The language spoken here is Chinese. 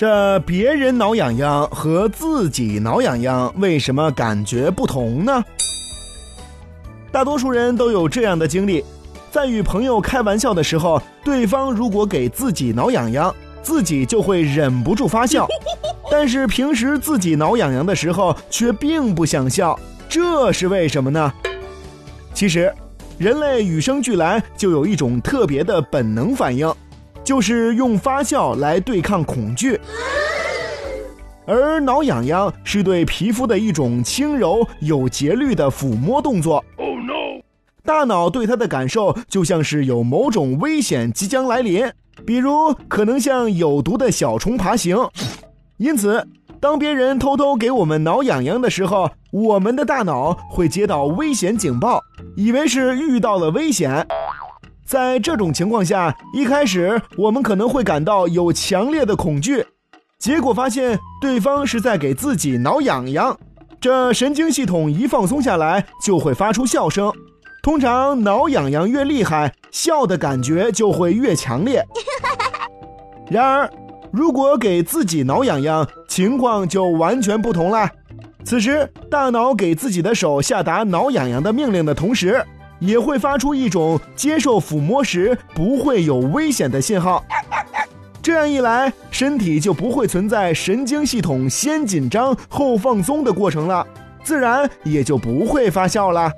这别人挠痒痒和自己挠痒痒为什么感觉不同呢？大多数人都有这样的经历，在与朋友开玩笑的时候，对方如果给自己挠痒痒，自己就会忍不住发笑；但是平时自己挠痒痒的时候，却并不想笑，这是为什么呢？其实，人类与生俱来就有一种特别的本能反应。就是用发笑来对抗恐惧，而挠痒痒是对皮肤的一种轻柔有节律的抚摸动作。Oh no！大脑对它的感受就像是有某种危险即将来临，比如可能像有毒的小虫爬行。因此，当别人偷偷给我们挠痒痒的时候，我们的大脑会接到危险警报，以为是遇到了危险。在这种情况下，一开始我们可能会感到有强烈的恐惧，结果发现对方是在给自己挠痒痒，这神经系统一放松下来，就会发出笑声。通常挠痒痒越厉害，笑的感觉就会越强烈。然而，如果给自己挠痒痒，情况就完全不同了。此时，大脑给自己的手下达挠痒痒的命令的同时。也会发出一种接受抚摸时不会有危险的信号，这样一来，身体就不会存在神经系统先紧张后放松的过程了，自然也就不会发笑了。